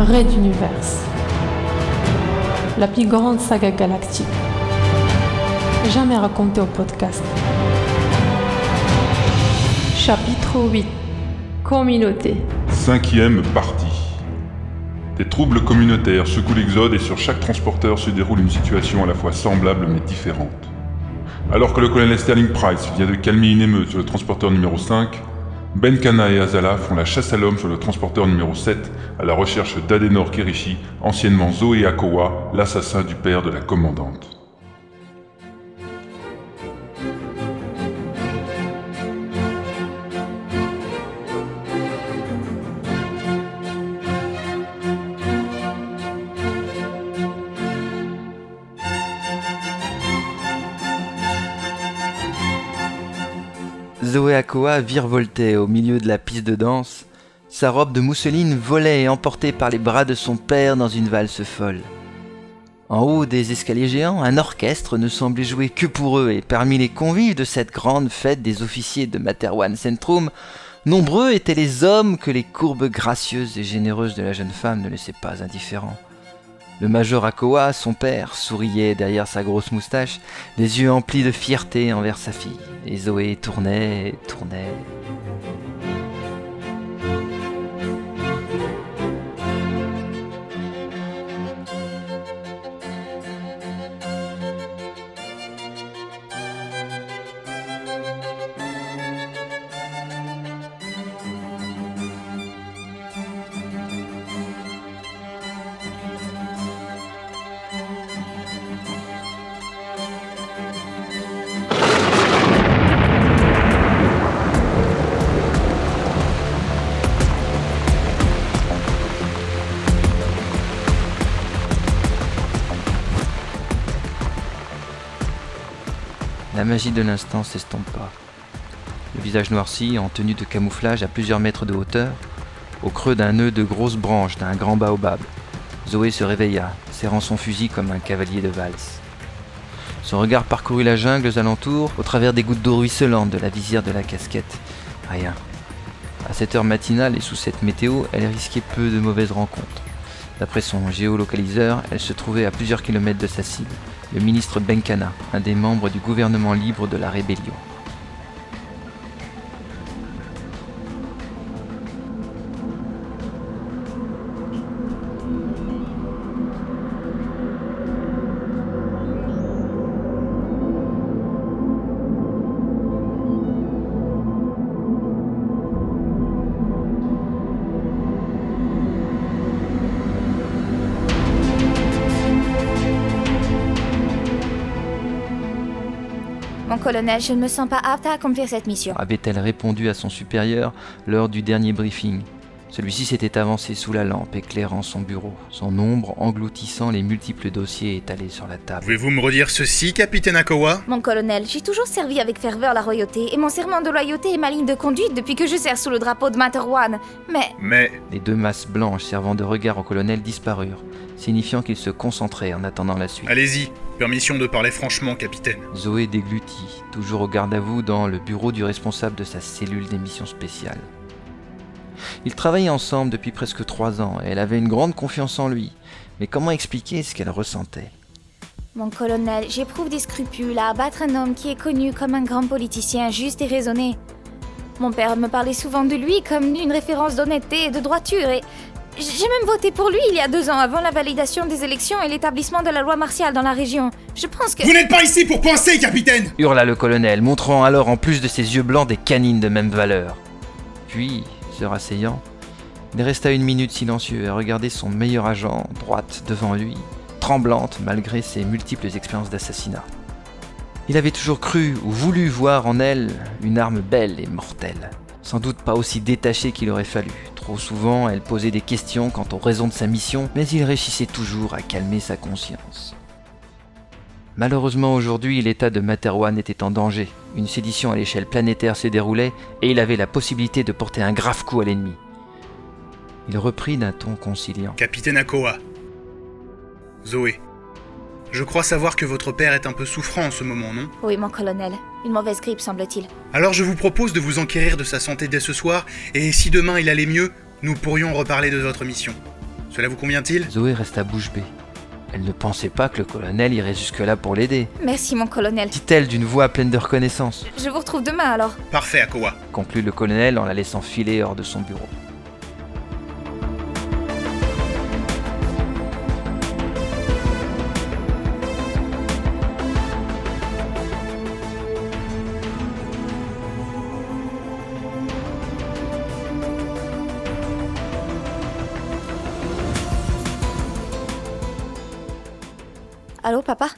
Red Universe. La plus grande saga galactique. Jamais racontée au podcast. Chapitre 8. Communauté. Cinquième partie. Des troubles communautaires secouent l'Exode et sur chaque transporteur se déroule une situation à la fois semblable mais différente. Alors que le colonel Sterling Price vient de calmer une émeute sur le transporteur numéro 5, Benkana et Azala font la chasse à l'homme sur le transporteur numéro 7 à la recherche d'Adenor Kerishi, anciennement Zoé Akowa, l'assassin du père de la commandante. Zoé Akoa virevoltait au milieu de la piste de danse. Sa robe de mousseline volait emportée par les bras de son père dans une valse folle. En haut des escaliers géants, un orchestre ne semblait jouer que pour eux, et parmi les convives de cette grande fête des officiers de Materwan Centrum, nombreux étaient les hommes que les courbes gracieuses et généreuses de la jeune femme ne laissaient pas indifférents. Le major Akoa, son père, souriait derrière sa grosse moustache, les yeux emplis de fierté envers sa fille. Et Zoé tournait, tournait. La magie de l'instant s'estompe pas. Le visage noirci, en tenue de camouflage à plusieurs mètres de hauteur, au creux d'un nœud de grosses branches d'un grand baobab, Zoé se réveilla, serrant son fusil comme un cavalier de valse. Son regard parcourut la jungle aux alentours, au travers des gouttes d'eau ruisselantes de la visière de la casquette. Rien. À cette heure matinale et sous cette météo, elle risquait peu de mauvaises rencontres. D'après son géolocaliseur, elle se trouvait à plusieurs kilomètres de sa cible, le ministre Benkana, un des membres du gouvernement libre de la rébellion. Mon colonel, je ne me sens pas apte à accomplir cette mission. avait-elle répondu à son supérieur lors du dernier briefing? Celui-ci s'était avancé sous la lampe, éclairant son bureau, son ombre engloutissant les multiples dossiers étalés sur la table. Pouvez-vous me redire ceci, capitaine Akowa? Mon colonel, j'ai toujours servi avec ferveur la royauté et mon serment de loyauté est ma ligne de conduite depuis que je sers sous le drapeau de Materwan. Mais Mais Les deux masses blanches servant de regard au colonel disparurent, signifiant qu'il se concentrait en attendant la suite. allez-y, permission de parler franchement, capitaine. Zoé déglutit, toujours au garde à vous dans le bureau du responsable de sa cellule d'émission spéciale. Ils travaillaient ensemble depuis presque trois ans et elle avait une grande confiance en lui. Mais comment expliquer ce qu'elle ressentait? Mon colonel, j'éprouve des scrupules à abattre un homme qui est connu comme un grand politicien juste et raisonné. Mon père me parlait souvent de lui comme d'une référence d'honnêteté et de droiture et j'ai même voté pour lui il y a deux ans avant la validation des élections et l'établissement de la loi martiale dans la région. Je pense que... Vous n'êtes pas ici pour penser, capitaine hurla le colonel, montrant alors en plus de ses yeux blancs des canines de même valeur. Puis, se rasseyant, il resta une minute silencieux à regarder son meilleur agent, droite devant lui, tremblante malgré ses multiples expériences d'assassinat. Il avait toujours cru ou voulu voir en elle une arme belle et mortelle. Sans doute pas aussi détachée qu'il aurait fallu. Trop souvent, elle posait des questions quant aux raisons de sa mission, mais il réussissait toujours à calmer sa conscience. Malheureusement aujourd'hui, l'état de Materwan était en danger. Une sédition à l'échelle planétaire se déroulait et il avait la possibilité de porter un grave coup à l'ennemi. Il reprit d'un ton conciliant. Capitaine Akoa. Zoé. Je crois savoir que votre père est un peu souffrant en ce moment, non? Oui, mon colonel. Une mauvaise grippe, semble-t-il. Alors je vous propose de vous enquérir de sa santé dès ce soir, et si demain il allait mieux, nous pourrions reparler de votre mission. Cela vous convient-il? Zoé resta bouche bée. Elle ne pensait pas que le colonel irait jusque-là pour l'aider, Merci, mon colonel. dit-elle d'une voix pleine de reconnaissance, Je vous retrouve demain alors. Parfait, Akoa. conclut le colonel en la laissant filer hors de son bureau. Allô, papa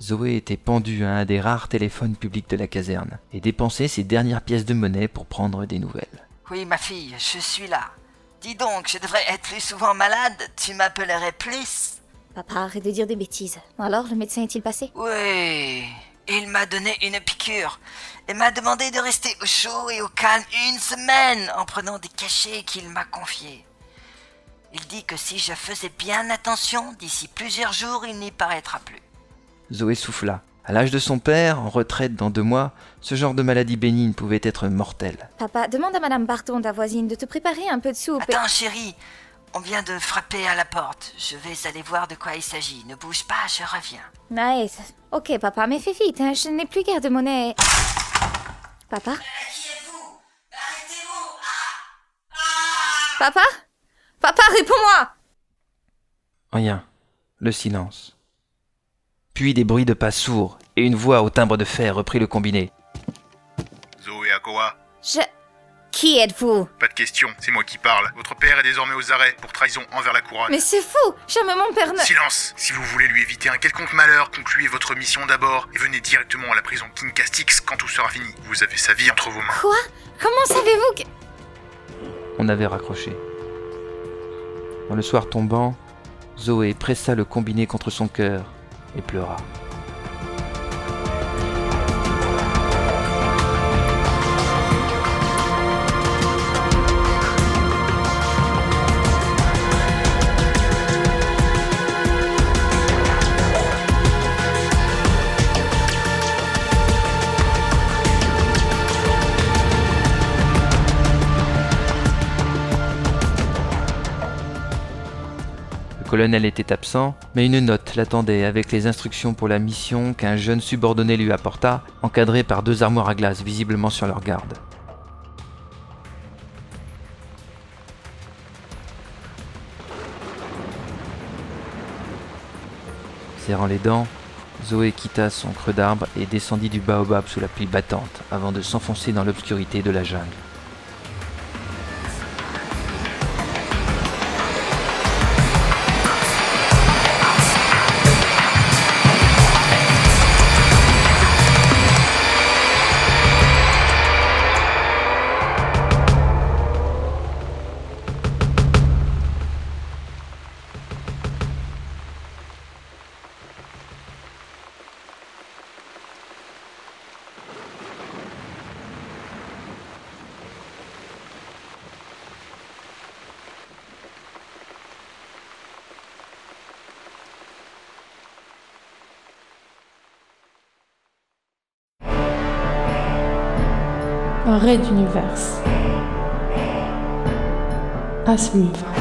Zoé était pendue à un des rares téléphones publics de la caserne et dépensait ses dernières pièces de monnaie pour prendre des nouvelles. Oui, ma fille, je suis là. Dis donc, je devrais être plus souvent malade, tu m'appellerais plus Papa, arrête de dire des bêtises. Alors, le médecin est-il passé? Oui, il m'a donné une piqûre et m'a demandé de rester au chaud et au calme une semaine en prenant des cachets qu'il m'a confiés. Il dit que si je faisais bien attention, d'ici plusieurs jours, il n'y paraîtra plus. Zoé souffla. À l'âge de son père, en retraite dans deux mois, ce genre de maladie bénigne pouvait être mortel. Papa, demande à Madame Barton, ta voisine, de te préparer un peu de soupe. et- Attends, chérie, on vient de frapper à la porte. Je vais aller voir de quoi il s'agit. Ne bouge pas, je reviens. Nice. Ok, papa, mais fais vite, hein, je n'ai plus guère de monnaie. Papa? Qui êtes-vous Arrêtez-vous Papa? Papa, réponds-moi Rien. Le silence. Puis des bruits de pas sourds et une voix au timbre de fer reprit le combiné. Zoé Akoa, Je... Qui êtes-vous? Pas de question, c'est moi qui parle. Votre père est désormais aux arrêts pour trahison envers la couronne. Mais c'est fou Jamais mon père ne... Silence Si vous voulez lui éviter un quelconque malheur, concluez votre mission d'abord et venez directement à la prison King Castix quand tout sera fini. Vous avez sa vie entre vos mains. Quoi? Comment savez-vous que... On avait raccroché. En le soir tombant, Zoé pressa le combiné contre son cœur et pleura. Colonel était absent, mais une note l'attendait avec les instructions pour la mission qu'un jeune subordonné lui apporta, encadré par deux armoires à glace visiblement sur leur garde. Serrant les dents, Zoé quitta son creux d'arbre et descendit du baobab sous la pluie battante avant de s'enfoncer dans l'obscurité de la jungle. Un raid d'univers. À suivre.